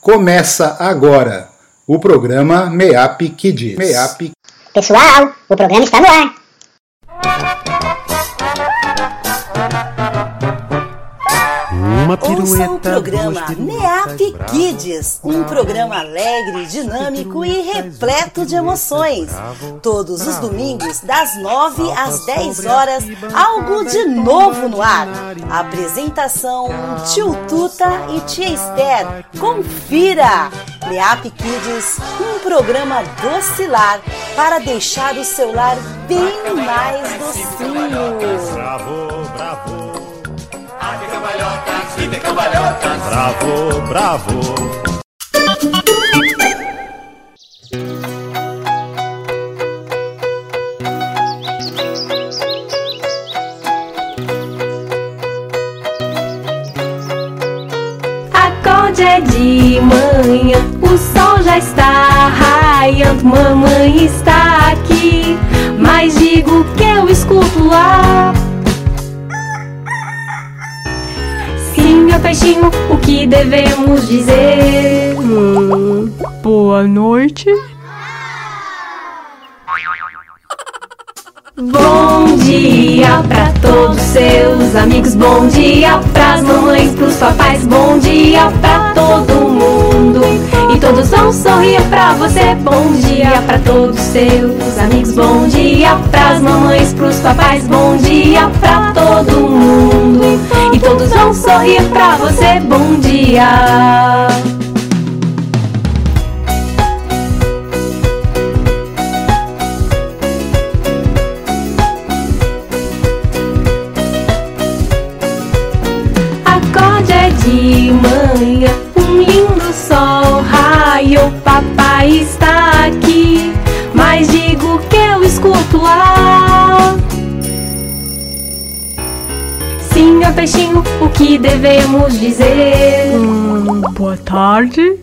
Começa agora o programa MEAP Kids. MEAP. Pessoal, o programa está no ar. Uma pirueta. Ouça o programa MEAP Kids, um programa alegre, dinâmico e repleto de emoções. Todos os domingos, das 9 às 10 horas, algo de novo no ar. Apresentação Tio Tuta e Tia Esther. Confira! MEAP Kids, um programa docilar para deixar o seu lar bem mais docinho. Bravo, bravo. Cambalhotas, vive cambalhotas. Bravo, bravo. Acorde é de manhã, o sol já está raiando, mamãe está aqui, mas digo que eu escuto lá. Peixinho, o que devemos dizer? Boa noite. Bom dia pra todos seus amigos, bom dia pras mamães, pros papais, bom dia pra todo mundo. E todos vão sorrir pra você, bom dia pra todos seus amigos, bom dia pras mamães, pros papais, bom dia pra todo mundo. E todos vão sorrir pra você, bom dia. Devemos dizer? boa tarde.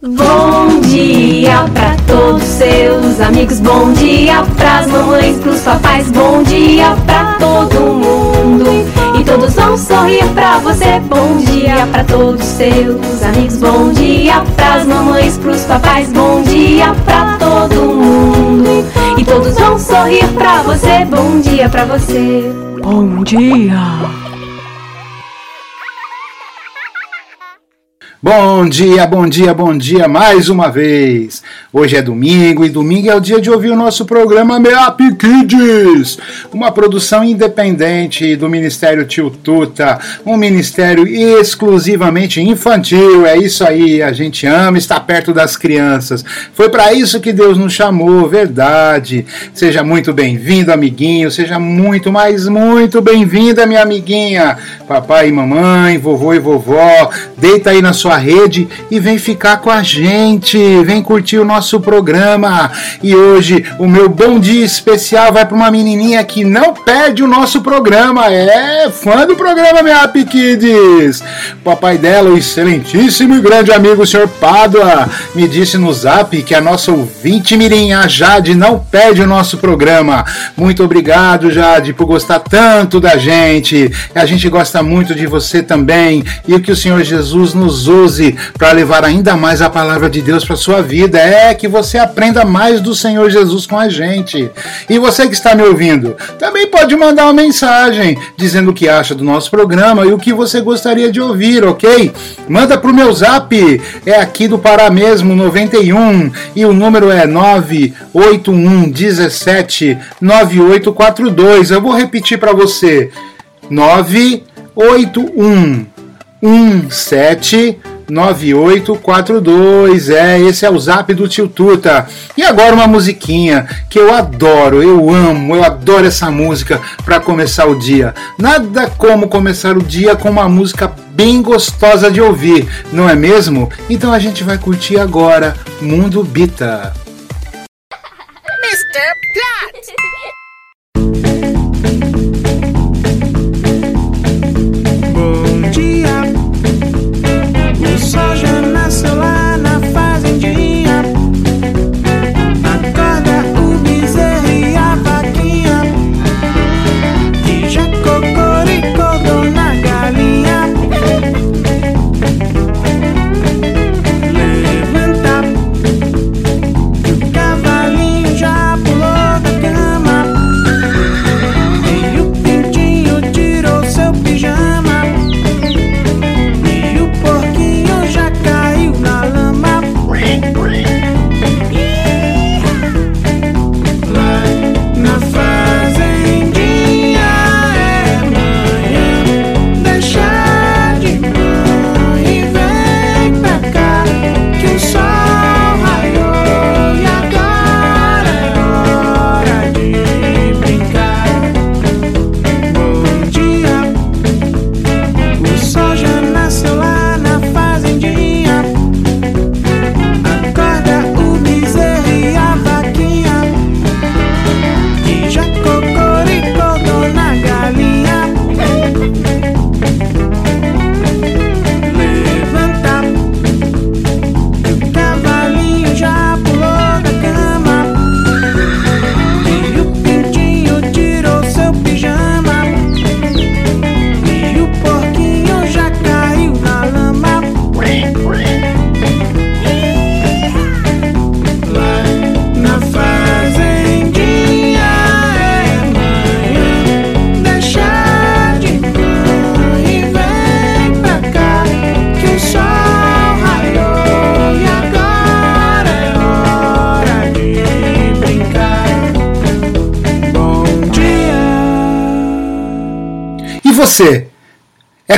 Bom dia pra todos seus amigos, bom dia pras mamães, pros papais, bom dia pra todo mundo. E todos vão sorrir pra você, bom dia pra todos seus amigos, bom dia pras mamães, pros papais, bom dia pra todo mundo. E todos vão sorrir pra você, bom dia pra você. Bom dia. Bom dia, bom dia, bom dia mais uma vez. Hoje é domingo e domingo é o dia de ouvir o nosso programa MEAP Kids, uma produção independente do Ministério Tio Tuta, um ministério exclusivamente infantil. É isso aí, a gente ama estar perto das crianças. Foi para isso que Deus nos chamou, verdade. Seja muito bem-vindo, amiguinho, seja muito, mas muito bem-vinda, minha amiguinha. Papai e mamãe, vovô e vovó, deita aí na sua rede e vem ficar com a gente, vem curtir o nosso programa. E hoje o meu bom dia especial vai para uma menininha que não perde o nosso programa, é fã do programa Meap Kids. O papai dela, o excelentíssimo e grande amigo o Sr. Pádua, me disse no zap que a nossa ouvinte mirim, a Jade, não perde o nosso programa. Muito obrigado, Jade, por gostar tanto da gente. A gente gosta muito de você também e que o Senhor Jesus nos use para levar ainda mais a palavra de Deus para sua vida. É que você aprenda mais do Senhor Jesus com a gente. E você que está me ouvindo, também pode mandar uma mensagem dizendo o que acha do nosso programa e o que você gostaria de ouvir, ok? Manda pro meu zap, é aqui do Pará mesmo, 91, e o número é 981 17 9842. Eu vou repetir para você. 981 17 9842. É, esse é o zap do Tio Tuta. E agora uma musiquinha que eu adoro, eu amo, eu adoro essa música para começar o dia. Nada como começar o dia com uma música bem gostosa de ouvir, não é mesmo? Então a gente vai curtir agora Mundo Bita.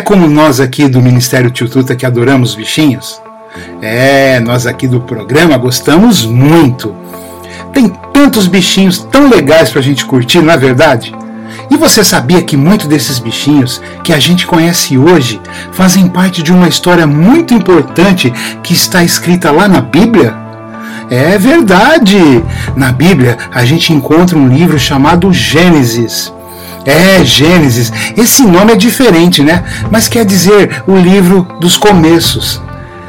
Como nós aqui do Ministério Tio Tuta que adoramos bichinhos? É, nós aqui do programa gostamos muito. Tem tantos bichinhos tão legais pra gente curtir, não é verdade? E você sabia que muitos desses bichinhos que a gente conhece hoje fazem parte de uma história muito importante que está escrita lá na Bíblia? É verdade! Na Bíblia a gente encontra um livro chamado Gênesis. É, Gênesis. Esse nome é diferente, né? Mas quer dizer o livro dos começos.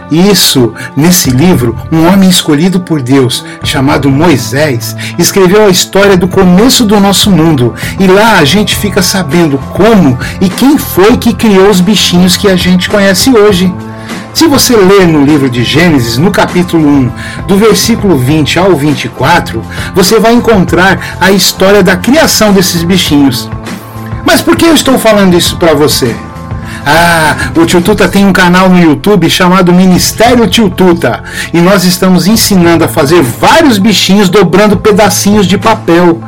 Isso, nesse livro, um homem escolhido por Deus, chamado Moisés, escreveu a história do começo do nosso mundo. E lá a gente fica sabendo como e quem foi que criou os bichinhos que a gente conhece hoje. Se você ler no livro de Gênesis, no capítulo 1, do versículo 20 ao 24, você vai encontrar a história da criação desses bichinhos. Mas por que eu estou falando isso para você? Ah, o Tio Tuta tem um canal no YouTube chamado Ministério Tio Tuta e nós estamos ensinando a fazer vários bichinhos dobrando pedacinhos de papel.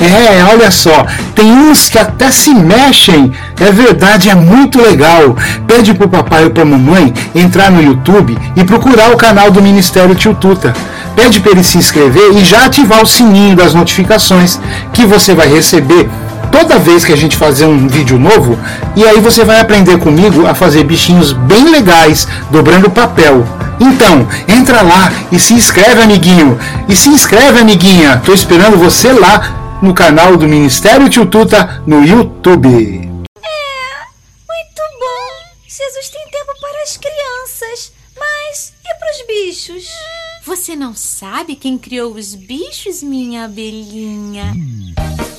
É, olha só, tem uns que até se mexem. É verdade, é muito legal. Pede pro papai ou pra mamãe entrar no YouTube e procurar o canal do Ministério Tio Tuta. Pede para ele se inscrever e já ativar o sininho das notificações que você vai receber toda vez que a gente fazer um vídeo novo. E aí você vai aprender comigo a fazer bichinhos bem legais, dobrando papel. Então, entra lá e se inscreve, amiguinho. E se inscreve, amiguinha. Tô esperando você lá no canal do Ministério Tio Tuta no YouTube. Muito bom! Jesus tem tempo para as crianças, mas e para os bichos? Você não sabe quem criou os bichos, minha abelhinha? Uau!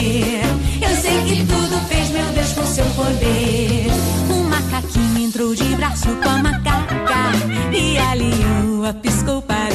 Eu sei que tudo fez meu Deus com seu poder. Um macaquinho entrou de braço com a macaca. E a leoa piscou para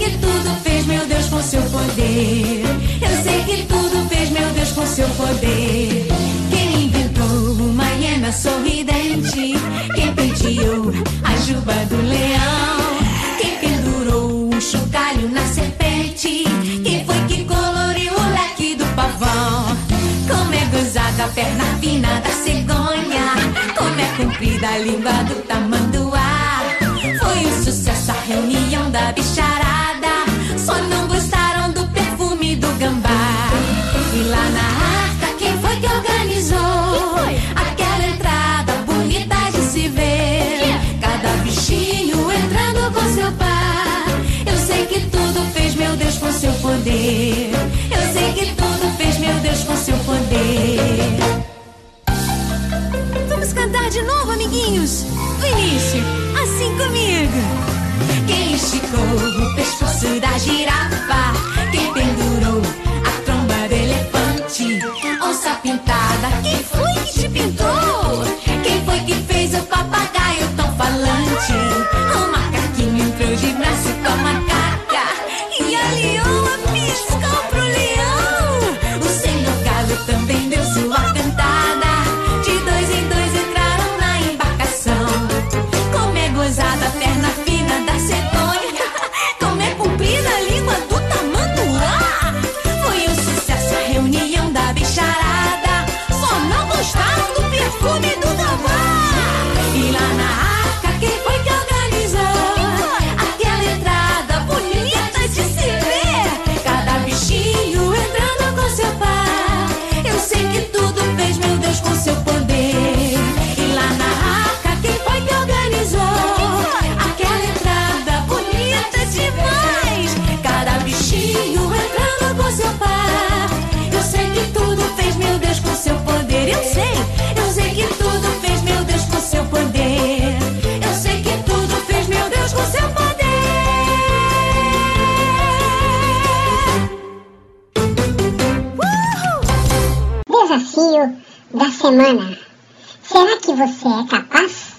que tudo fez meu Deus com seu poder. Eu sei que tudo fez meu Deus com seu poder. Quem inventou uma hiena sorridente? Quem penteou a juba do leão? Quem pendurou um chocalho na serpente? Quem foi que coloriu o leque do pavão? Como é gozada a perna fina da cegonha? Como é comprida a língua do tamanduá? Foi sucesso a reunião da bicharada. Só não gostaram do perfume do gambá. E lá na arca, quem foi que organizou? Aquela entrada bonita de se ver. Cada bichinho entrando com seu pai. Eu sei que tudo fez meu Deus com seu poder. Eu sei que tudo fez meu Deus com seu poder. Vamos cantar de novo, amiguinhos? O início, assim comigo. O pescoço da girafa? semana. Será que você é capaz?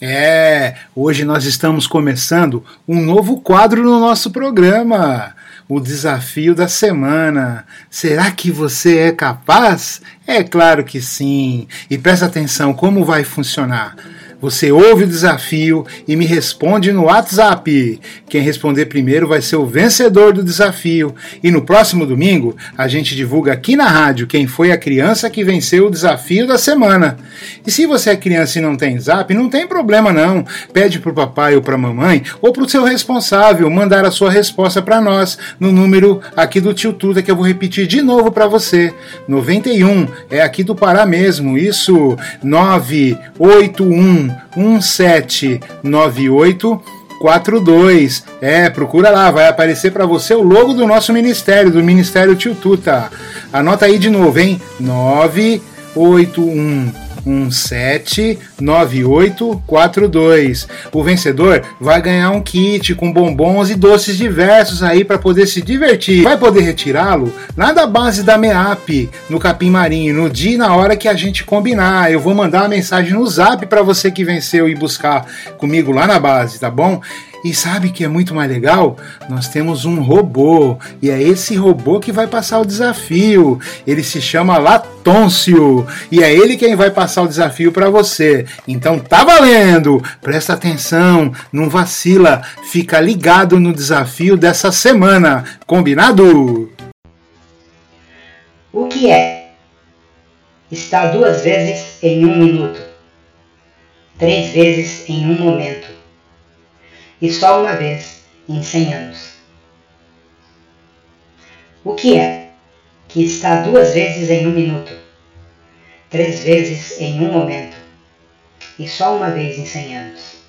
É, hoje nós estamos começando um novo quadro no nosso programa. O desafio da semana. Será que você é capaz? É claro que sim. E presta atenção como vai funcionar. Você ouve o desafio e me responde no WhatsApp. Quem responder primeiro vai ser o vencedor do desafio. E no próximo domingo, a gente divulga aqui na rádio quem foi a criança que venceu o desafio da semana. E se você é criança e não tem zap, não tem problema não. Pede pro papai ou pra mamãe ou pro seu responsável mandar a sua resposta para nós no número aqui do Tio Tuta que eu vou repetir de novo para você. 91 é aqui do Pará mesmo. Isso 981 1798 42. É, procura lá, vai aparecer para você o logo do nosso ministério, do Ministério Tio Tuta. Anota aí de novo, hein? 981179842. O vencedor vai ganhar um kit com bombons e doces diversos aí para poder se divertir. Vai poder retirá-lo lá da base da MEAP, no Capim Marinho, no dia e na hora que a gente combinar. Eu vou mandar uma mensagem no zap para você que venceu e buscar comigo lá na base, tá bom? E sabe que é muito mais legal? Nós temos um robô, e é esse robô que vai passar o desafio. Ele se chama Latôncio, e é ele quem vai passar o desafio para você. Então tá valendo! Presta atenção, não vacila, fica ligado no desafio dessa semana. Combinado? O que é? Está duas vezes em um minuto, três vezes em um momento e só uma vez em cem anos. O que é que está duas vezes em um minuto, três vezes em um momento e só uma vez em cem anos?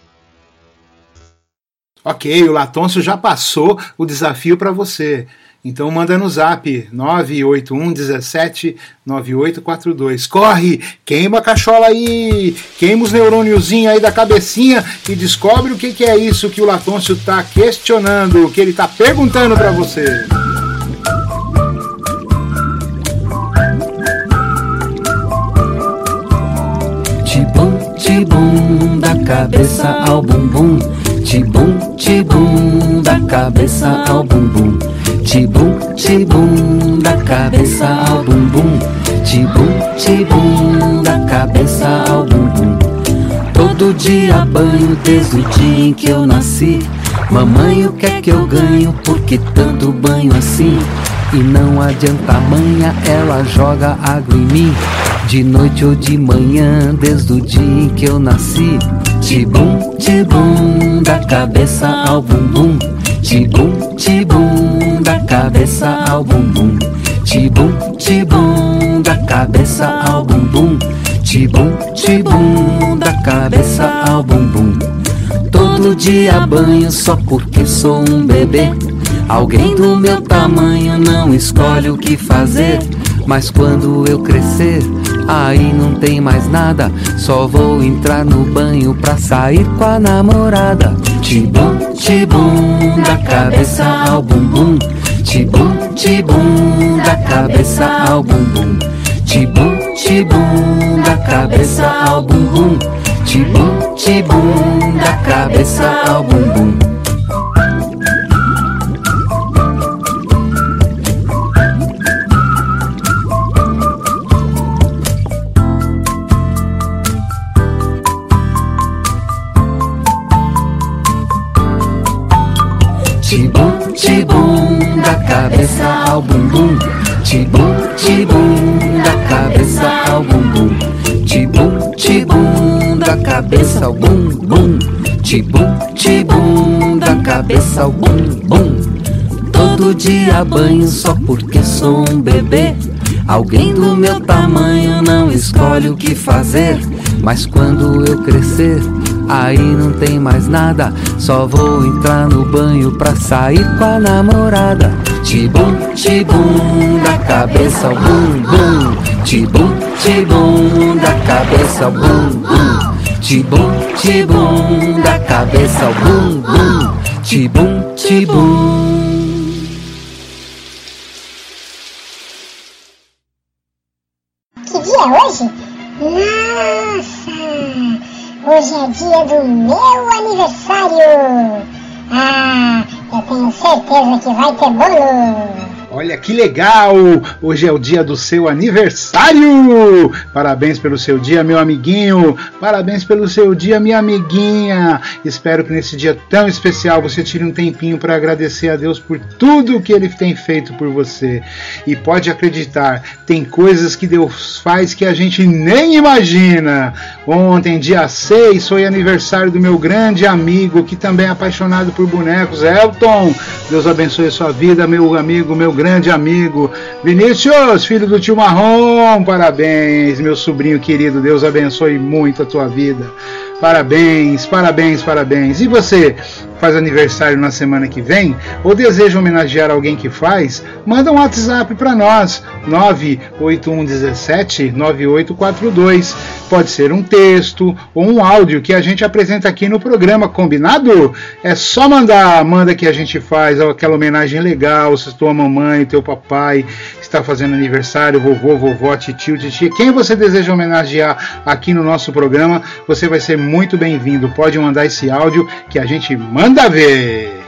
Ok, o Latôncio já passou o desafio para você. Então manda no zap 981 17 9842. Corre, queima a cachola aí, queima os neurôniozinhos aí da cabecinha e descobre o que, que é isso que o Latôncio está questionando, o que ele está perguntando para você. Tibum, tibum, da cabeça ao bumbum. Tibum, tibum, da cabeça ao bumbum. Tibum, tibum, da cabeça ao bumbum. Tibum, tibum, da cabeça ao bumbum. Todo dia banho desde o dia em que eu nasci. Mamãe, o que é que eu ganho? Por que tanto banho assim? E não adianta manha, ela joga água em mim. De noite ou de manhã, desde o dia em que eu nasci. Tibum, tibum, da cabeça ao bumbum. Tibum, tibum, da cabeça ao bumbum. Tibum, tibum, da cabeça ao bumbum. Tibum, tibum, da cabeça ao bumbum. Todo dia banho só porque sou um bebê. Alguém do meu tamanho não escolhe o que fazer. Mas quando eu crescer, aí não tem mais nada. Só vou entrar no banho pra sair com a namorada. Tibum, tibum, da cabeça ao bumbum. Tibum, tibum, da cabeça ao bumbum. Tibum, tibum, da cabeça ao bumbum. Tibum, tibum, da cabeça ao bumbum. Cabeça ao bumbum. Tibum, tibum, da cabeça ao bumbum. Tibum, tibum, da cabeça ao bumbum. Tibum, tibum, da cabeça ao bumbum. Todo dia banho só porque sou um bebê. Alguém do meu tamanho não escolhe o que fazer. Mas quando eu crescer, aí não tem mais nada. Só vou entrar no banho pra sair com a namorada. Tibum, tibum, da cabeça ao bumbum. Tibum, tibum, da cabeça ao bumbum. Tibum, tibum, da cabeça ao bumbum. Tibum, tibum. Meu aniversário. Ah, eu tenho certeza que vai ter bolo. Olha que legal! Hoje é o dia do seu aniversário! Parabéns pelo seu dia, meu amiguinho! Parabéns pelo seu dia, minha amiguinha! Espero que nesse dia tão especial você tire um tempinho para agradecer a Deus por tudo que Ele tem feito por você. E pode acreditar, tem coisas que Deus faz que a gente nem imagina. Ontem, dia 6, foi aniversário do meu grande amigo, que também é apaixonado por bonecos, Elton. Deus abençoe sua vida, meu amigo, meu grande amigo. Vinícius, filho do tio Marrom, parabéns, meu sobrinho querido. Deus abençoe muito a tua vida. Parabéns, parabéns, parabéns. E você faz aniversário na semana que vem ou deseja homenagear alguém que faz? Manda um WhatsApp para nós, 98117 9842. Pode ser um texto ou um áudio que a gente apresenta aqui no programa, combinado? É só mandar, manda que a gente faz aquela homenagem legal, se tua mamãe, teu papai está fazendo aniversário, vovô, vovó, titio, titia, quem você deseja homenagear aqui no nosso programa, você vai ser muito bem-vindo. Pode mandar esse áudio que a gente manda ver.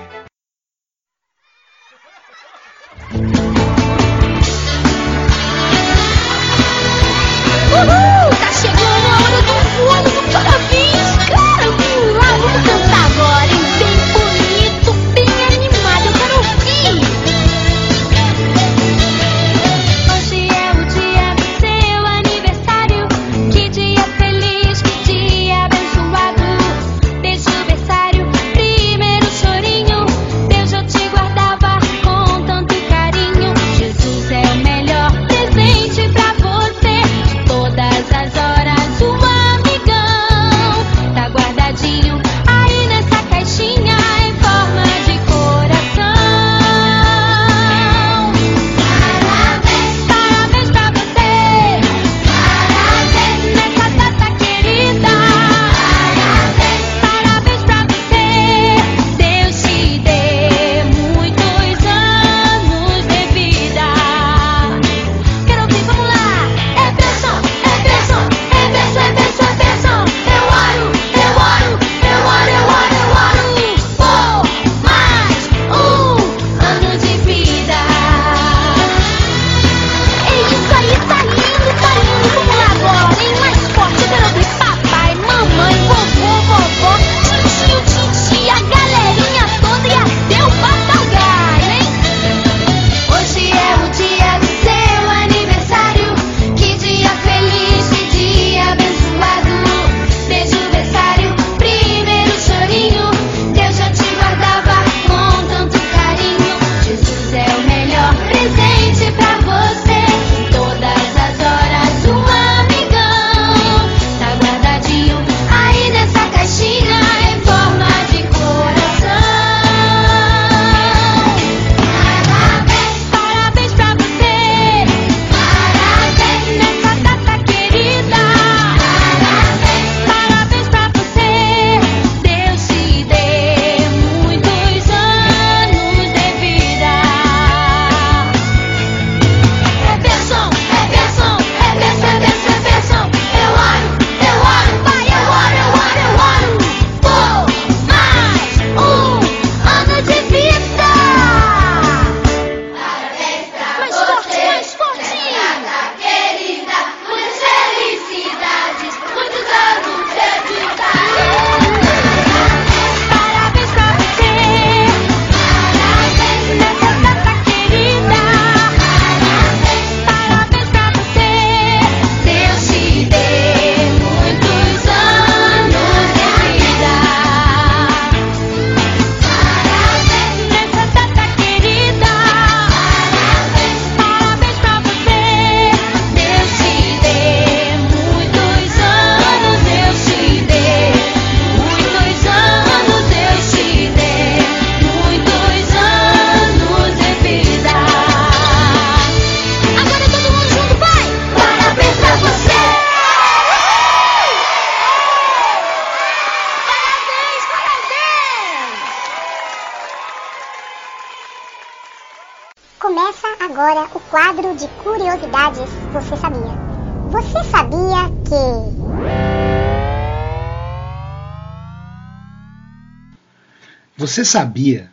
Você sabia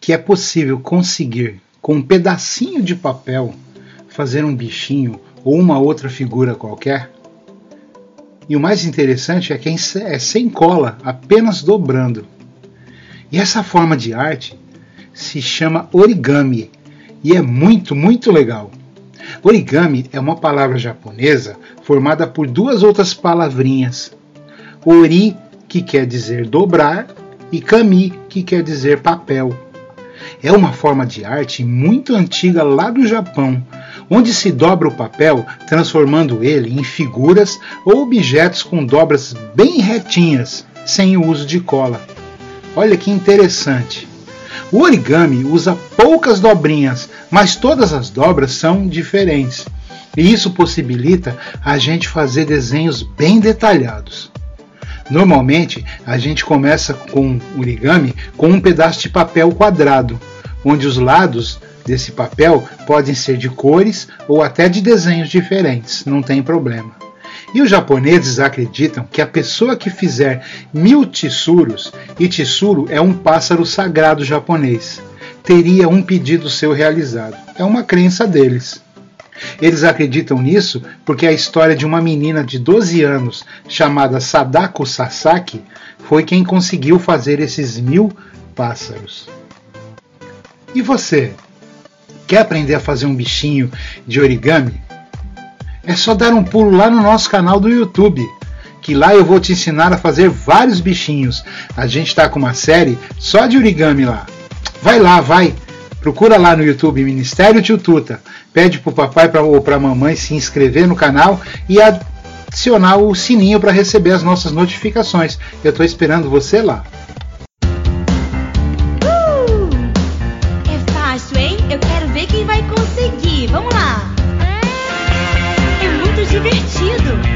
que é possível conseguir, com um pedacinho de papel, fazer um bichinho ou uma outra figura qualquer? E o mais interessante é que é sem cola, apenas dobrando. E essa forma de arte se chama origami e é muito, muito legal. Origami é uma palavra japonesa formada por duas outras palavrinhas. Ori, que quer dizer dobrar, e kami, que quer dizer papel. É uma forma de arte muito antiga lá do Japão, onde se dobra o papel transformando ele em figuras ou objetos com dobras bem retinhas, sem o uso de cola. Olha que interessante. O origami usa poucas dobrinhas, mas todas as dobras são diferentes. E isso possibilita a gente fazer desenhos bem detalhados. Normalmente, a gente começa com origami com um pedaço de papel quadrado, onde os lados desse papel podem ser de cores ou até de desenhos diferentes, não tem problema. E os japoneses acreditam que a pessoa que fizer mil tsuros, e tsuru é um pássaro sagrado japonês, teria um pedido seu realizado. É uma crença deles. Eles acreditam nisso porque a história de uma menina de 12 anos chamada Sadako Sasaki foi quem conseguiu fazer esses mil pássaros. E você? Quer aprender a fazer um bichinho de origami? É só dar um pulo lá no nosso canal do YouTube, que lá eu vou te ensinar a fazer vários bichinhos. A gente está com uma série só de origami lá. Vai lá, vai! Procura lá no YouTube Ministério Tio Tuta. Pede pro papai pra, ou pra mamãe se inscrever no canal e adicionar o sininho para receber as nossas notificações. Eu estou esperando você lá. É fácil, hein? Eu quero ver quem vai conseguir. Vamos lá. É muito divertido.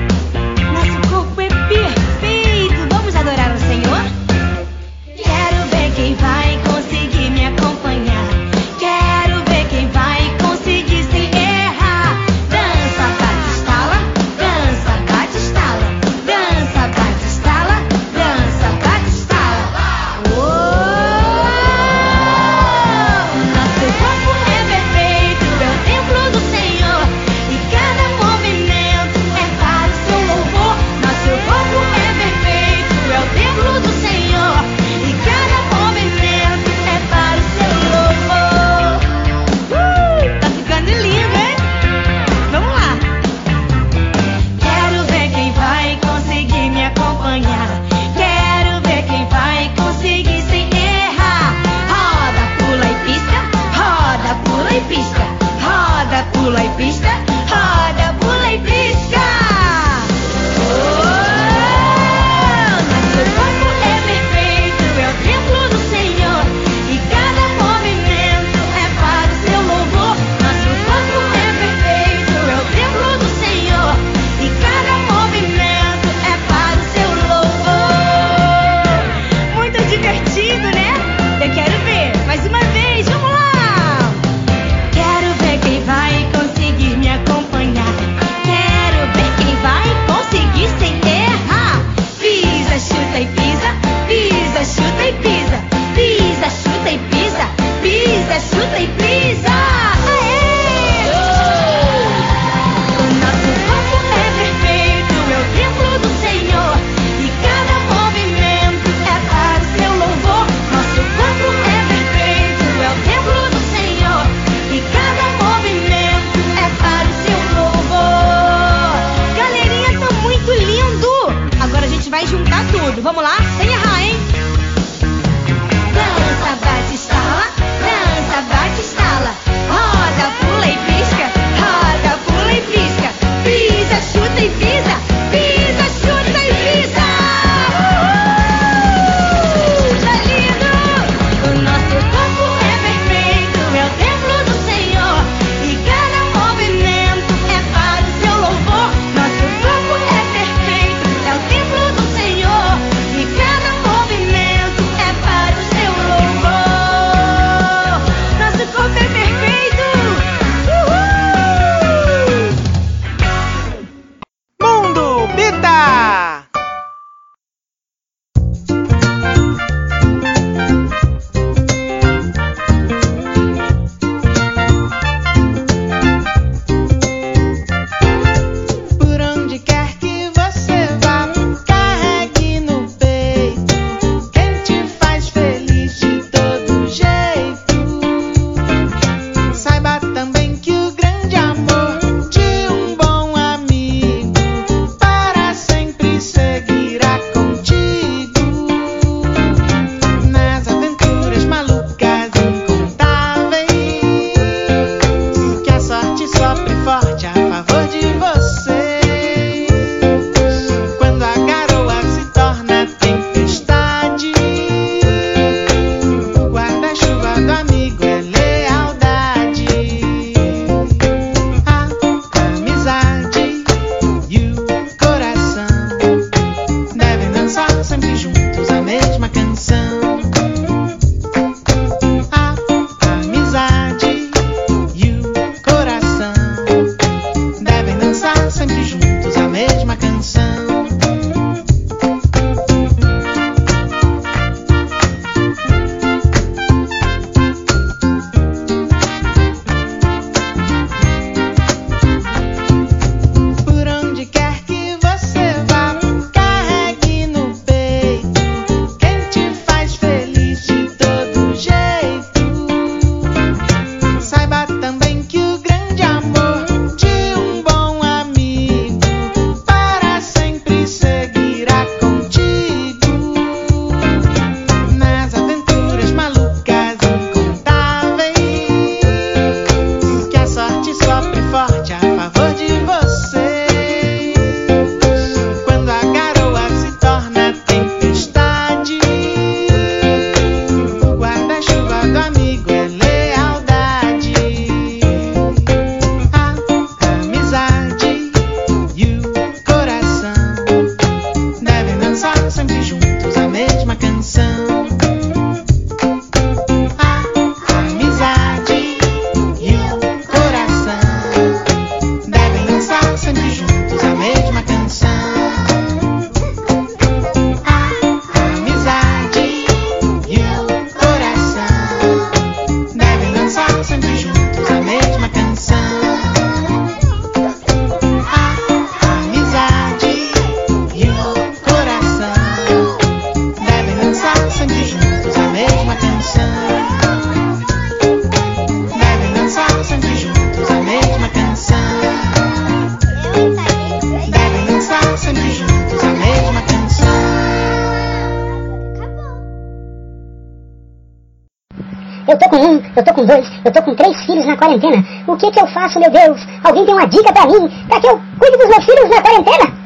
Tô com dois, eu tô com três filhos na quarentena. O que que eu faço, meu Deus? Alguém tem uma dica pra mim, pra que eu cuide dos meus filhos na quarentena?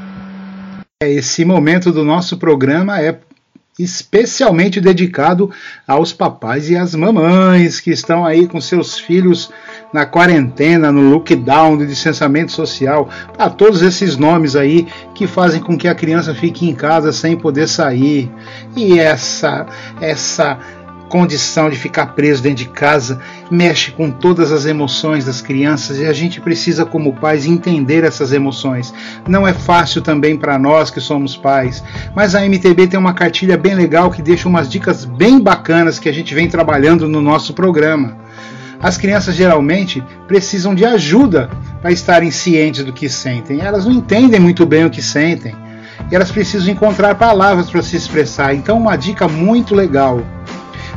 Esse momento do nosso programa é especialmente dedicado aos papais e às mamães que estão aí com seus filhos na quarentena, no lockdown, de licenciamento social, para todos esses nomes aí que fazem com que a criança fique em casa sem poder sair. E essa essa condição de ficar preso dentro de casa mexe com todas as emoções das crianças e a gente precisa, como pais, entender essas emoções. Não é fácil também para nós que somos pais, mas a MTB tem uma cartilha bem legal que deixa umas dicas bem bacanas que a gente vem trabalhando no nosso programa. As crianças geralmente precisam de ajuda para estarem cientes do que sentem. Elas não entendem muito bem o que sentem. E elas precisam encontrar palavras para se expressar. Então, uma dica muito legal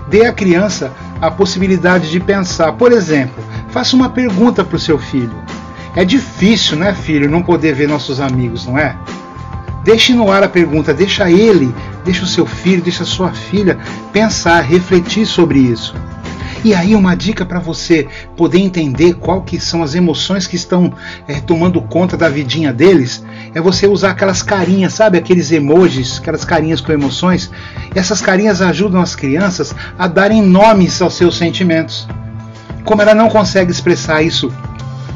Dê à criança a possibilidade de pensar. Por exemplo, faça uma pergunta para o seu filho. É difícil, né, filho, não poder ver nossos amigos, não é? Deixe no ar a pergunta, deixa ele, deixa o seu filho, deixa a sua filha pensar, refletir sobre isso. E aí uma dica para você poder entender qual que são as emoções que estão é, tomando conta da vidinha deles, é você usar aquelas carinhas, sabe, aqueles emojis, aquelas carinhas com emoções. Essas carinhas ajudam as crianças a darem nomes aos seus sentimentos. Como ela não consegue expressar isso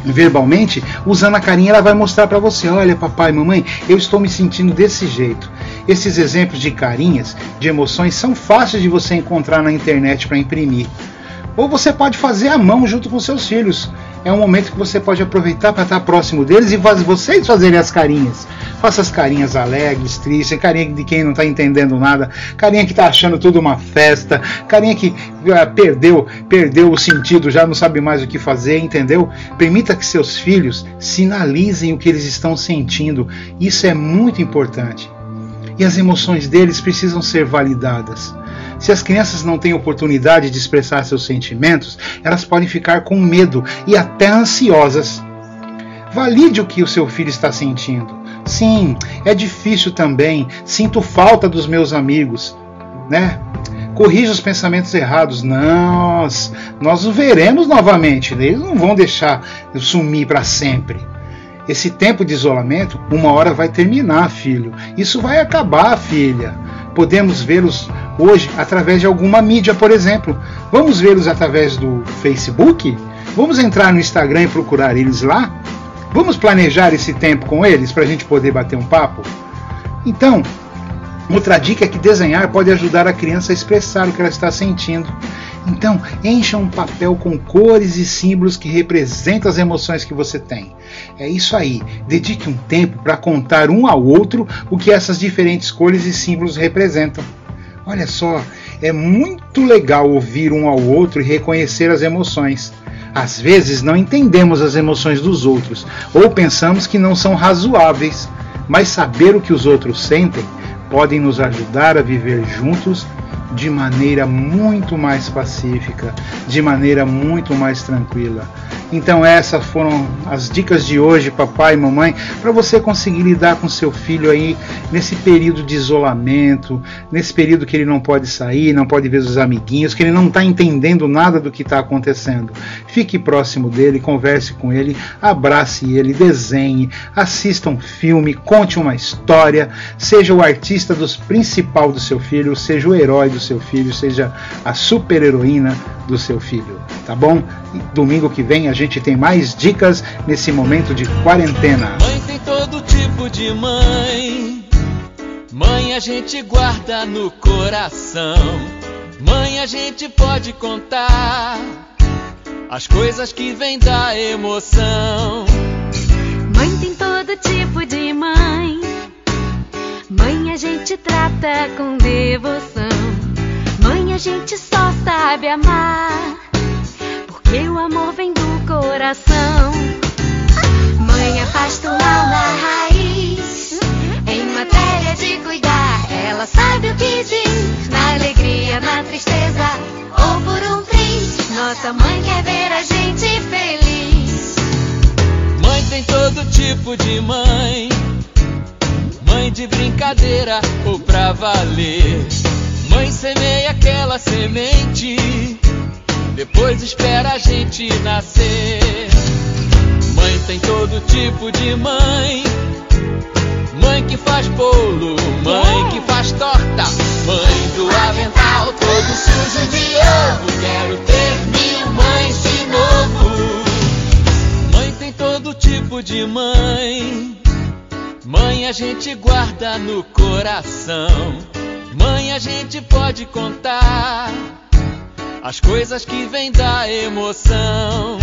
verbalmente, usando a carinha, ela vai mostrar para você: olha, papai, mamãe, eu estou me sentindo desse jeito. Esses exemplos de carinhas, de emoções, são fáceis de você encontrar na internet para imprimir. Ou você pode fazer à mão junto com seus filhos. É um momento que você pode aproveitar para estar próximo deles e faz, vocês fazerem as carinhas. Faça as carinhas alegres, tristes, carinha de quem não está entendendo nada, carinha que está achando tudo uma festa, carinha que uh, perdeu, perdeu o sentido, já não sabe mais o que fazer, entendeu? Permita que seus filhos sinalizem o que eles estão sentindo. Isso é muito importante. E as emoções deles precisam ser validadas. Se as crianças não têm oportunidade de expressar seus sentimentos, elas podem ficar com medo e até ansiosas. Valide o que o seu filho está sentindo. Sim, é difícil também. Sinto falta dos meus amigos, né? Corrija os pensamentos errados. Nós, nós o veremos novamente. Eles não vão deixar eu sumir para sempre. Esse tempo de isolamento, uma hora vai terminar, filho. Isso vai acabar, filha. Podemos vê-los hoje através de alguma mídia, por exemplo. Vamos vê-los através do Facebook? Vamos entrar no Instagram e procurar eles lá? Vamos planejar esse tempo com eles para a gente poder bater um papo? Então, outra dica é que desenhar pode ajudar a criança a expressar o que ela está sentindo. Então, encha um papel com cores e símbolos que representam as emoções que você tem. É isso aí. Dedique um tempo para contar um ao outro o que essas diferentes cores e símbolos representam. Olha só, é muito legal ouvir um ao outro e reconhecer as emoções. Às vezes não entendemos as emoções dos outros ou pensamos que não são razoáveis, mas saber o que os outros sentem podem nos ajudar a viver juntos de maneira muito mais pacífica, de maneira muito mais tranquila. Então essas foram as dicas de hoje, papai e mamãe, para você conseguir lidar com seu filho aí nesse período de isolamento, nesse período que ele não pode sair, não pode ver os amiguinhos, que ele não está entendendo nada do que está acontecendo. Fique próximo dele, converse com ele, abrace ele, desenhe, assista um filme, conte uma história, seja o artista dos principal do seu filho, seja o herói do seu filho, seja a super heroína do seu filho, tá bom? E domingo que vem a gente tem mais dicas nesse momento de quarentena. Mãe tem todo tipo de mãe. Mãe a gente guarda no coração. Mãe a gente pode contar as coisas que vêm da emoção. Mãe tem todo tipo de mãe. Mãe a gente trata com devoção. Mãe a gente só sabe amar. O amor vem do coração. Mãe afasta o mal na raiz. Em matéria de cuidar, ela sabe o que diz. Na alegria, na tristeza, ou por um triz. Nossa mãe quer ver a gente feliz. Mãe tem todo tipo de mãe. Mãe de brincadeira ou pra valer. Mãe semeia aquela semente depois espera a gente nascer. Mãe tem todo tipo de mãe. Mãe que faz bolo, mãe que faz torta, mãe do avental todo sujo de ovo. Quero ter mil mães de novo. Mãe tem todo tipo de mãe. Mãe a gente guarda no coração. Mãe a gente pode contar as coisas que vêm da emoção.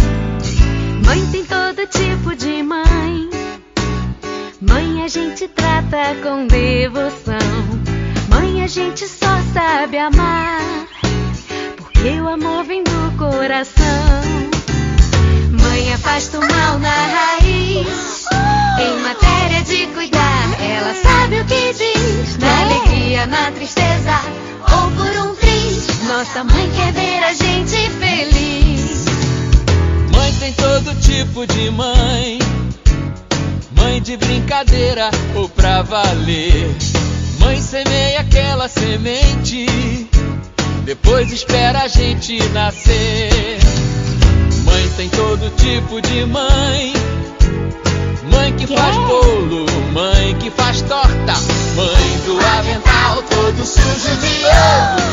Mãe tem todo tipo de mãe. Mãe a gente trata com devoção. Mãe a gente só sabe amar. Porque o amor vem do coração. Mãe afasta o mal na raiz. Em matéria de cuidar, ela sabe o que diz. Na alegria, na tristeza Nossa mãe quer ver a gente feliz. Mãe tem todo tipo de mãe. Mãe de brincadeira ou pra valer. Mãe semeia aquela semente. Depois espera a gente nascer. Mãe tem todo tipo de mãe. Mãe que faz bolo, mãe que faz torta, mãe do avental todo sujo de ovo.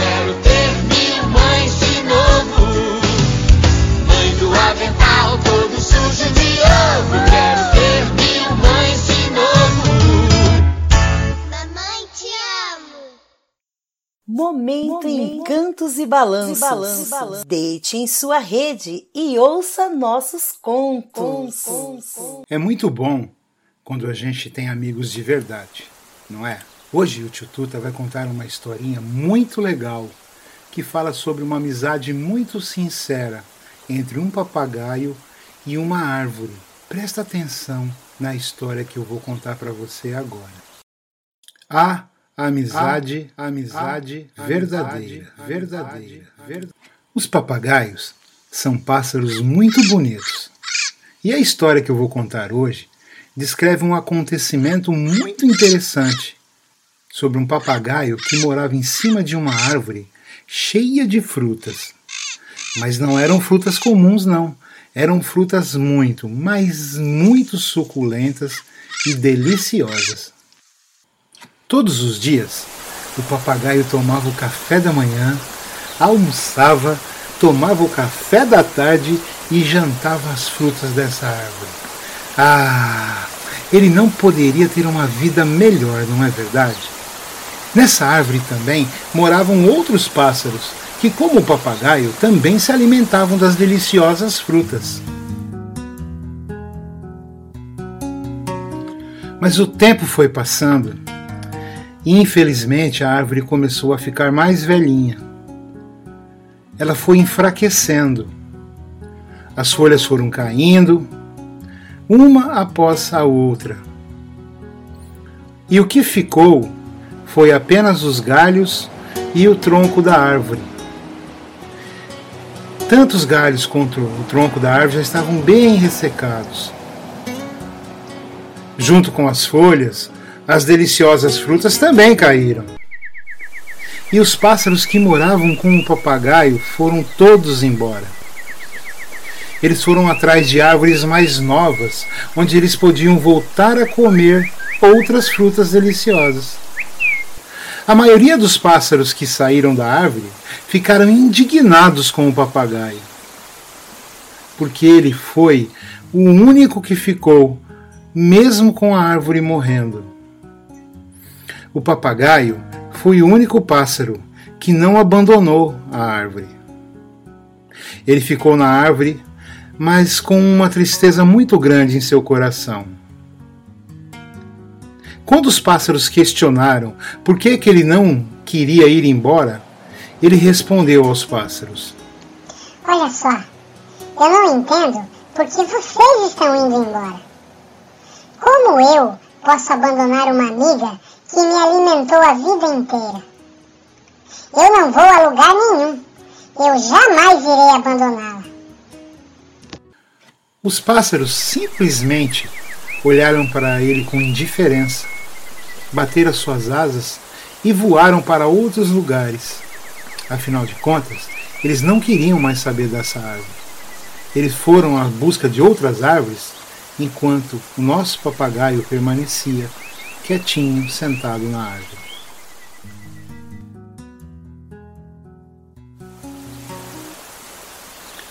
Momento, Encantos e Balanços. Deite em sua rede e ouça nossos contos. É muito bom quando a gente tem amigos de verdade, não é? Hoje o Tio Tuta vai contar uma historinha muito legal que fala sobre uma amizade muito sincera entre um papagaio e uma árvore. Presta atenção na história que eu vou contar para você agora. A amizade, amizade verdadeira, verdadeira, verdadeira. Os papagaios são pássaros muito bonitos. E a história que eu vou contar hoje descreve um acontecimento muito interessante sobre um papagaio que morava em cima de uma árvore cheia de frutas. Mas não eram frutas comuns, não. Eram frutas muito, mas muito suculentas e deliciosas. Todos os dias, o papagaio tomava o café da manhã, almoçava, tomava o café da tarde e jantava as frutas dessa árvore. Ah, ele não poderia ter uma vida melhor, não é verdade? Nessa árvore também moravam outros pássaros que, como o papagaio, também se alimentavam das deliciosas frutas. Mas o tempo foi passando infelizmente, a árvore começou a ficar mais velhinha. Ela foi enfraquecendo. As folhas foram caindo, uma após a outra. E o que ficou foi apenas os galhos e o tronco da árvore. Tanto os galhos quanto o tronco da árvore já estavam bem ressecados. Junto com as folhas, as deliciosas frutas também caíram. E os pássaros que moravam com o papagaio foram todos embora. Eles foram atrás de árvores mais novas, onde eles podiam voltar a comer outras frutas deliciosas. A maioria dos pássaros que saíram da árvore ficaram indignados com o papagaio, porque ele foi o único que ficou, mesmo com a árvore morrendo. O papagaio foi o único pássaro que não abandonou a árvore. Ele ficou na árvore mas com uma tristeza muito grande em seu coração. Quando os pássaros questionaram por que, que ele não queria ir embora, ele respondeu aos pássaros: Olha só, eu não entendo por que vocês estão indo embora. Como eu posso abandonar uma amiga que me alimentou a vida inteira? Eu não vou a lugar nenhum. Eu jamais irei abandoná-la. Os pássaros simplesmente olharam para ele com indiferença, bateram suas asas e voaram para outros lugares. Afinal de contas, Eles não queriam mais saber dessa árvore. Eles foram à busca de outras árvores, enquanto o nosso papagaio permanecia quietinho, sentado na árvore.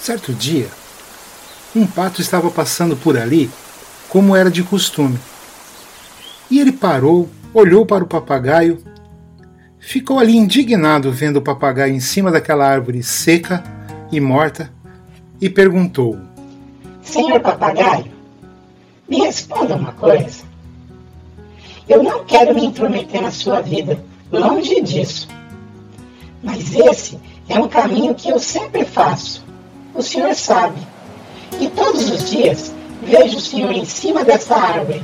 Certo dia, um pato estava passando por ali, como era de costume. E ele parou, olhou para o papagaio, ficou ali indignado vendo o papagaio em cima daquela árvore seca e morta e perguntou: Senhor papagaio, me responda uma coisa. Eu não quero me intrometer na sua vida, longe disso. Mas esse é um caminho que eu sempre faço. O senhor sabe. E todos os dias vejo o senhor em cima dessa árvore.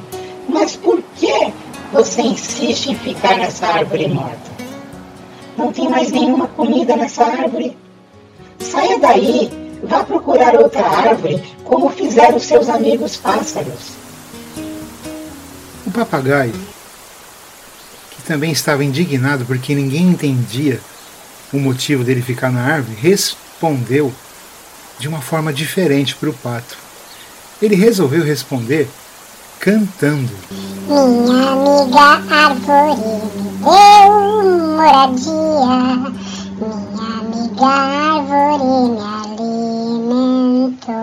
Mas por que você insiste em ficar nessa árvore morta? Não tem mais nenhuma comida nessa árvore? Saia daí, vá procurar outra árvore, como fizeram seus amigos pássaros. O papagaio, também estava indignado porque ninguém entendia o motivo dele ficar na árvore, respondeu de uma forma diferente para o pato. Ele resolveu responder cantando. Minha amiga árvore me deu moradia. Minha amiga árvore me alimentou.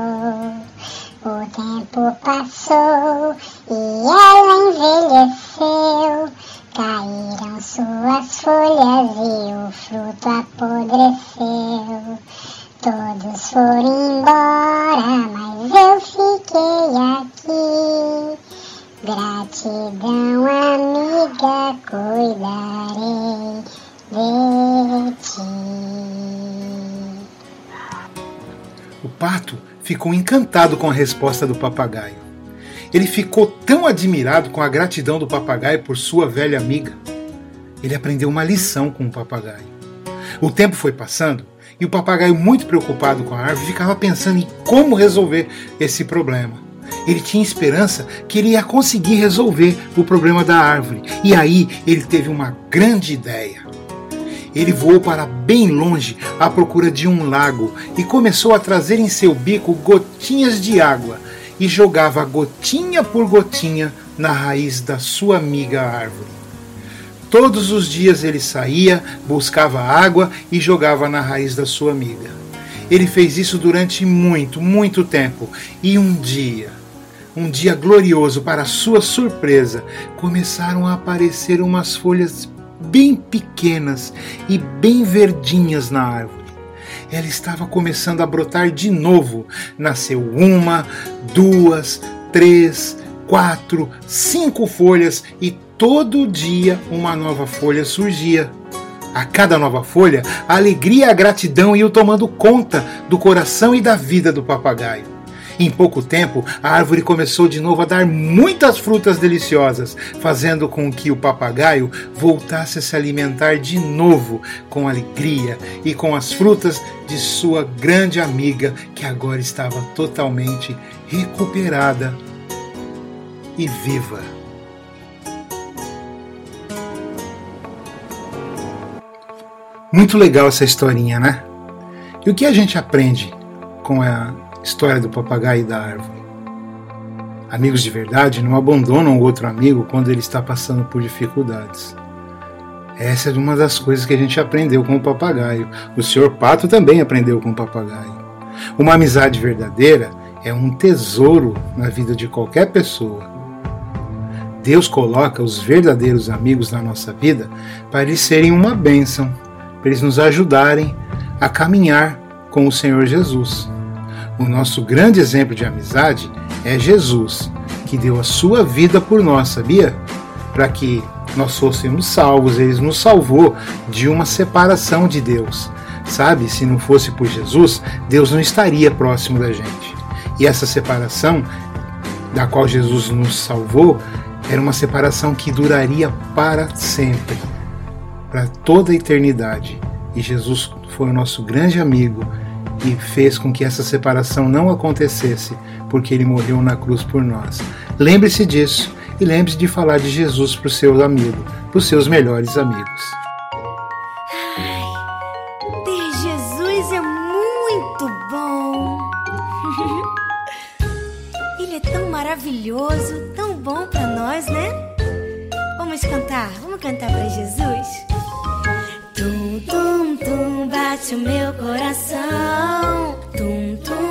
O tempo passou e ela envelheceu. Caíram suas folhas e o fruto apodreceu. Todos foram embora, mas eu fiquei aqui. Gratidão, amiga, cuidarei de ti. O pato ficou encantado com a resposta do papagaio. Ele ficou tão admirado com a gratidão do papagaio por sua velha amiga. Ele aprendeu uma lição com o papagaio. O tempo foi passando e o papagaio, muito preocupado com a árvore, ficava pensando em como resolver esse problema. Ele tinha esperança que ele ia conseguir resolver o problema da árvore. E aí ele teve uma grande ideia. Ele voou para bem longe à procura de um lago e começou a trazer em seu bico gotinhas de água e jogava gotinha por gotinha na raiz da sua amiga árvore. Todos os dias ele saía, buscava água e jogava na raiz da sua amiga. Ele fez isso durante muito, muito tempo. E um dia, um dia glorioso, para sua surpresa, começaram a aparecer umas folhas bem pequenas e bem verdinhas na árvore. Ela estava começando a brotar de novo. Nasceu uma, duas, três, quatro, cinco folhas e todo dia uma nova folha surgia. A cada nova folha, a alegria a gratidão iam tomando conta do coração e da vida do papagaio. Em pouco tempo, a árvore começou de novo a dar muitas frutas deliciosas, fazendo com que o papagaio voltasse a se alimentar de novo com alegria e com as frutas de sua grande amiga, que agora estava totalmente recuperada e viva. Muito legal essa historinha, né? E o que a gente aprende com a história do papagaio e da árvore? Amigos de verdade não abandonam o outro amigo quando ele está passando por dificuldades. Essa é uma das coisas que a gente aprendeu com o papagaio. O Sr. Pato também aprendeu com o papagaio. Uma amizade verdadeira é um tesouro na vida de qualquer pessoa. Deus coloca os verdadeiros amigos na nossa vida para eles serem uma bênção para eles nos ajudarem a caminhar com o Senhor Jesus. O nosso grande exemplo de amizade é Jesus, que deu a sua vida por nós, sabia? Para que nós fôssemos salvos, ele nos salvou de uma separação de Deus. Sabe, se não fosse por Jesus, Deus não estaria próximo da gente. E essa separação, da qual Jesus nos salvou, era uma separação que duraria para sempre para toda a eternidade. E Jesus foi o nosso grande amigo e fez com que essa separação não acontecesse, porque ele morreu na cruz por nós. Lembre-se disso e lembre-se de falar de Jesus para o seu amigo, para os seus melhores amigos. Ter Jesus é muito bom. Ele é tão maravilhoso, tão bom para nós, né? Vamos cantar, vamos cantar para Jesus. Bate o meu coração. Tum, tum,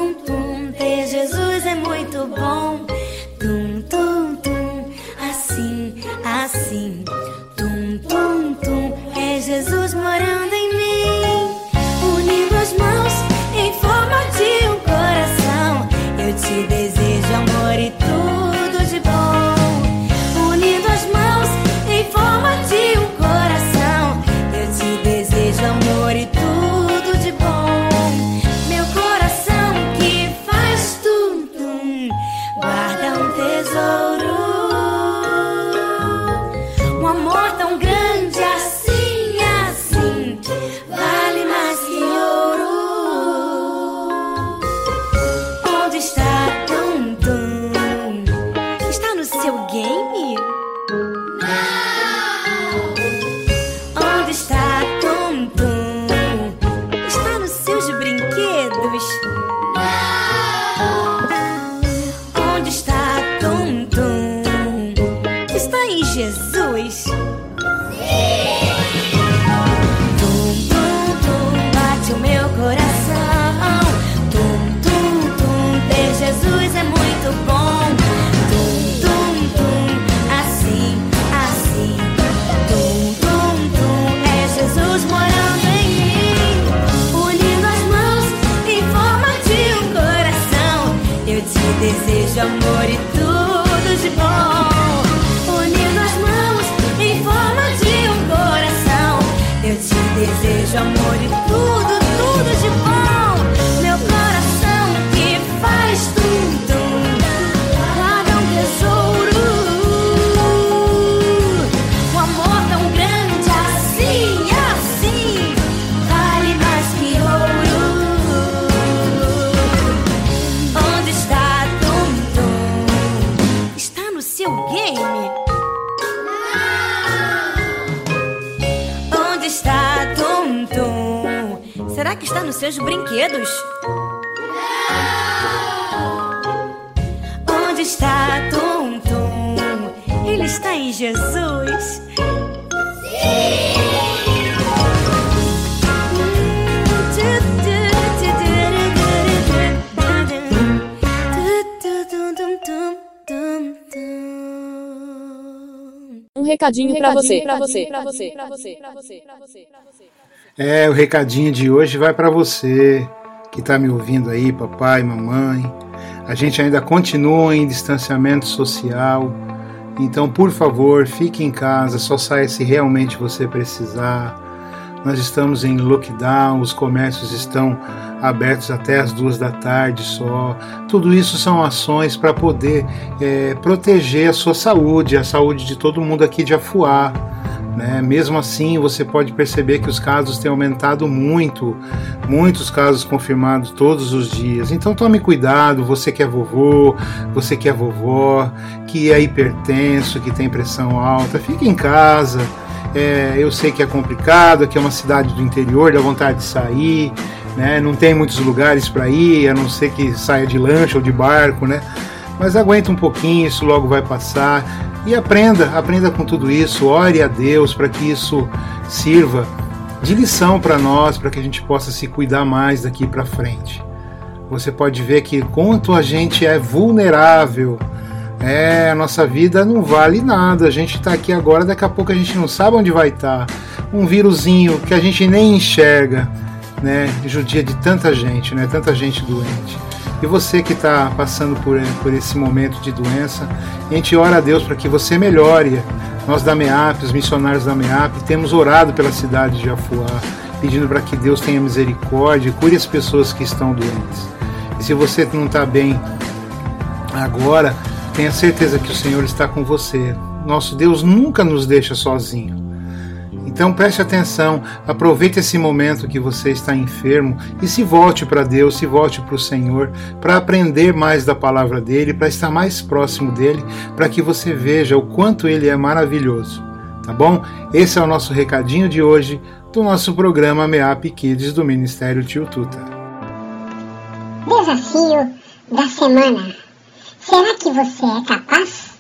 está nos seus brinquedos? Onde está Tum Tum? Ele está em Jesus? Um recadinho pra você, pra você, pra você, pra você, pra você, pra você, pra você. É, o recadinho de hoje vai para você que está me ouvindo aí, papai, mamãe. A gente ainda continua em distanciamento social. Então, por favor, fique em casa, só saia se realmente você precisar. Nós estamos em lockdown, os comércios estão abertos até as duas da tarde só. Tudo isso são ações para poder é, proteger a sua saúde, a saúde de todo mundo aqui de Afuá. Né? Mesmo assim, você pode perceber que os casos têm aumentado muito, muitos casos confirmados todos os dias. Então tome cuidado, você que é vovô, você que é vovó, que é hipertenso, que tem pressão alta, fique em casa. É, eu sei que é complicado, aqui é uma cidade do interior, dá vontade de sair, né? não tem muitos lugares para ir, a não ser que saia de lancha ou de barco, né? Mas aguenta um pouquinho, isso logo vai passar. E aprenda, aprenda com tudo isso, ore a Deus para que isso sirva de lição para nós, para que a gente possa se cuidar mais daqui para frente. Você pode ver que quanto a gente é vulnerável, é, a nossa vida não vale nada. A gente está aqui agora, daqui a pouco a gente não sabe onde vai estar. Tá. Um vírusinho que a gente nem enxerga, né? Judia de tanta gente, né? Tanta gente doente. E você que está passando por, por esse momento de doença, a gente ora a Deus para que você melhore. Nós da MEAP, os missionários da MEAP, temos orado pela cidade de Afuá, pedindo para que Deus tenha misericórdia e cure as pessoas que estão doentes. E se você não está bem agora, tenha certeza que o Senhor está com você. Nosso Deus nunca nos deixa sozinho. Então preste atenção, aproveite esse momento que você está enfermo e se volte para Deus, se volte para o Senhor, para aprender mais da palavra dele, para estar mais próximo dele, para que você veja o quanto ele é maravilhoso. Tá bom? Esse é o nosso recadinho de hoje do nosso programa MEAP Kids do Ministério Tio Tuta. Desafio da semana. Será que você é capaz?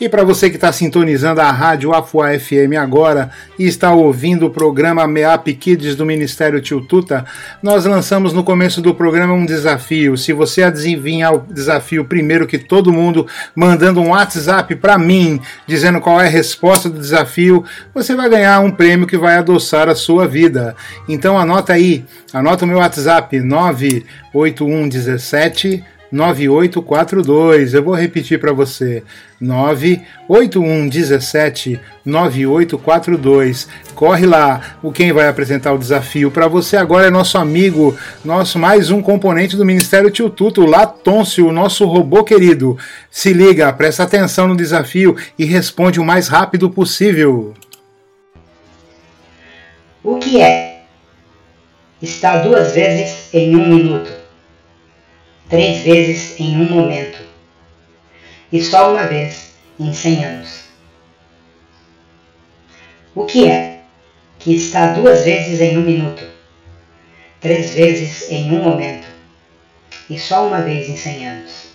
E para você que está sintonizando a Rádio Afuá FM agora e está ouvindo o programa MEAP Kids do Ministério Tio Tuta, nós lançamos no começo do programa um desafio. Se você adivinhar o desafio primeiro que todo mundo, mandando um WhatsApp para mim, dizendo qual é a resposta do desafio, você vai ganhar um prêmio que vai adoçar a sua vida. Então anota aí, anota o meu WhatsApp 98117 9842. Eu vou repetir para você. 98117 9842. Corre lá. O quem vai apresentar o desafio para você agora é nosso amigo, nosso mais um componente do Ministério Tio Tuto, Latôncio, o nosso robô querido. Se liga, presta atenção no desafio e responde o mais rápido possível. O que é? Está duas vezes em um minuto três vezes em um momento, e só uma vez em cem anos. O que é que está duas vezes em um minuto, três vezes em um momento, e só uma vez em cem anos?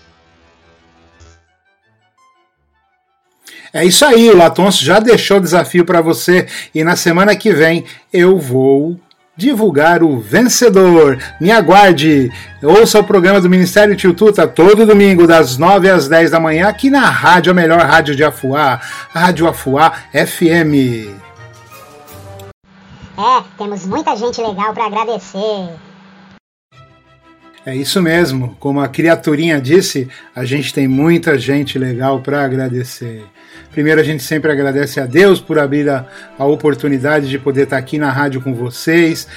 É isso aí, o Latonso já deixou o desafio para você e na semana que vem eu vou divulgar o vencedor. Me aguarde! Ouça o programa do Ministério Tio Tuta todo domingo, das 9 às 10 da manhã, aqui na rádio, a melhor rádio de Afuá, Rádio Afuá FM. É, temos muita gente legal para agradecer. É isso mesmo, como a criaturinha disse, a gente tem muita gente legal para agradecer. Primeiro, a gente sempre agradece a Deus por abrir a, a oportunidade de poder estar aqui na rádio com vocês,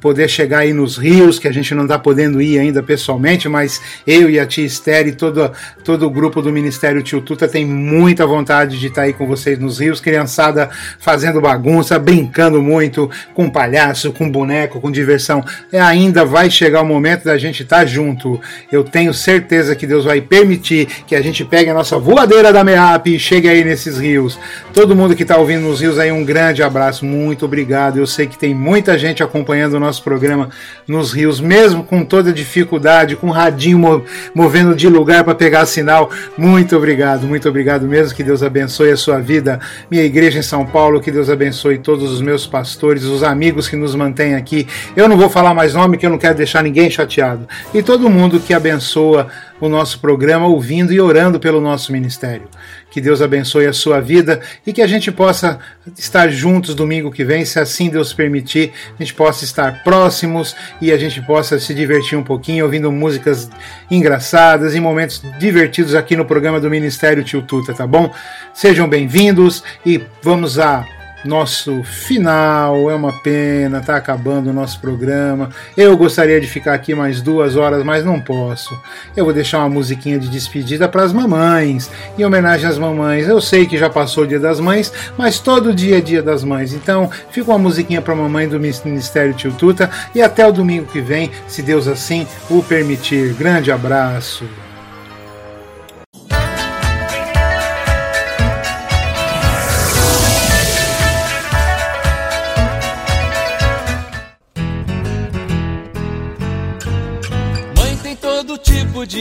poder chegar aí nos rios, que a gente não está podendo ir ainda pessoalmente, mas eu e a tia Esther e todo, todo o grupo do Ministério Tio Tuta tem muita vontade de estar aí com vocês nos rios, criançada fazendo bagunça, brincando muito com palhaço, com boneco, com diversão. E ainda vai chegar o momento da gente estar junto. Eu tenho certeza que Deus vai permitir que a gente pegue a nossa voadeira da MEAP e chegue aí nesses rios. Todo mundo que está ouvindo nos rios aí, um grande abraço, muito obrigado. Eu sei que tem muita gente acompanhando o nosso programa nos rios, mesmo com toda dificuldade, com o radinho movendo de lugar para pegar sinal. Muito obrigado, muito obrigado mesmo. Que Deus abençoe a sua vida, minha igreja em São Paulo. Que Deus abençoe todos os meus pastores, os amigos que nos mantêm aqui. Eu não vou falar mais nome, que eu não quero deixar ninguém chateado. E todo mundo que abençoa o nosso programa, ouvindo e orando pelo nosso ministério. Que Deus abençoe a sua vida e que a gente possa estar juntos domingo que vem, se assim Deus permitir, a gente possa estar próximos e a gente possa se divertir um pouquinho ouvindo músicas engraçadas e momentos divertidos aqui no programa do Ministério Tio Tuta, tá bom? Sejam bem-vindos e vamos a nosso final. É uma pena, tá acabando o nosso programa. Eu gostaria de ficar aqui mais duas horas, mas não posso. Eu vou deixar uma musiquinha de despedida para as mamães, em homenagem às mamães. Eu sei que já passou o Dia das Mães, mas todo dia é Dia das Mães. Então, fica uma musiquinha para mamãe do Ministério Tio Tuta e até o domingo que vem, se Deus assim o permitir. Grande abraço.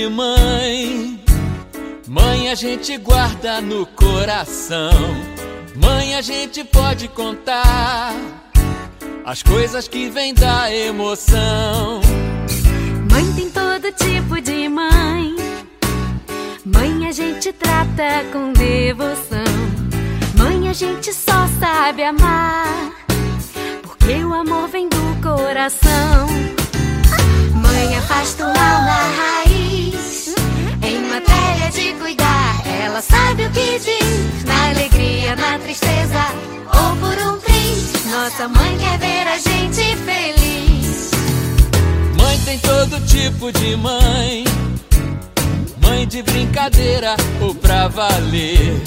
Mãe. Mãe a gente guarda no coração. Mãe a gente pode contar as coisas que vêm da emoção. Mãe tem todo tipo de mãe. Mãe a gente trata com devoção. Mãe a gente só sabe amar. Porque o amor vem do coração. Mãe afasta o mal na raiz. Matéria de cuidar, ela sabe o que diz. Na alegria, na tristeza ou por um triz. Nossa mãe quer ver a gente feliz. Mãe tem todo tipo de mãe. Mãe de brincadeira ou pra valer.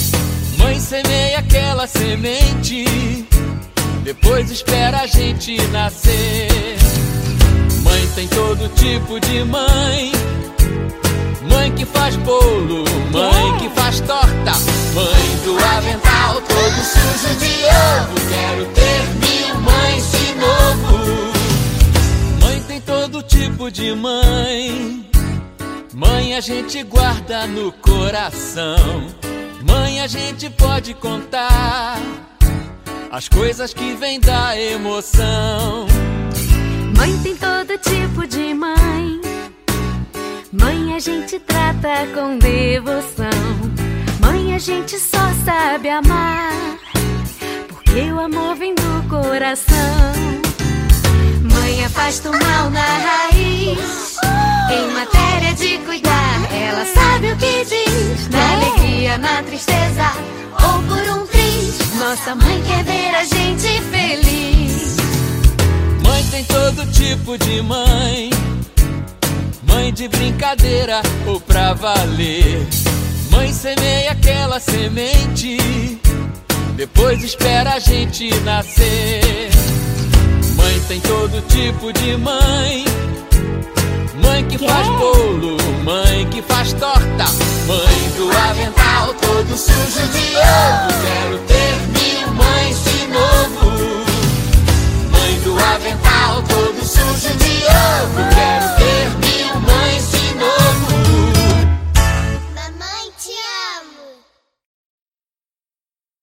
Mãe semeia aquela semente. Depois espera a gente nascer. Mãe tem todo tipo de mãe. Mãe que faz bolo, mãe que faz torta. Mãe do avental todo sujo de ovo. Quero ter mil mães de novo. Mãe tipo de mãe. Mãe a gente guarda no coração. Mãe a gente pode contar as coisas que vêm da emoção. Mãe tem todo tipo de mãe. Mãe a gente trata com devoção. Mãe a gente só sabe amar. Porque o amor vem do coração. Mãe afasta o mal na raiz. Em matéria de cuidar, ela sabe o que diz. Na alegria, na tristeza ou por um triz. Nossa mãe quer ver a gente feliz. Mãe tem todo tipo de mãe. Mãe de brincadeira ou pra valer. Mãe semeia aquela semente. Depois espera a gente nascer. Mãe tem todo tipo de mãe. Mãe que faz bolo, mãe que faz torta. Mãe do avental todo sujo de ovo. Quero ter mil mães de novo. Mãe do avental todo sujo de ovo mamãe ensinou.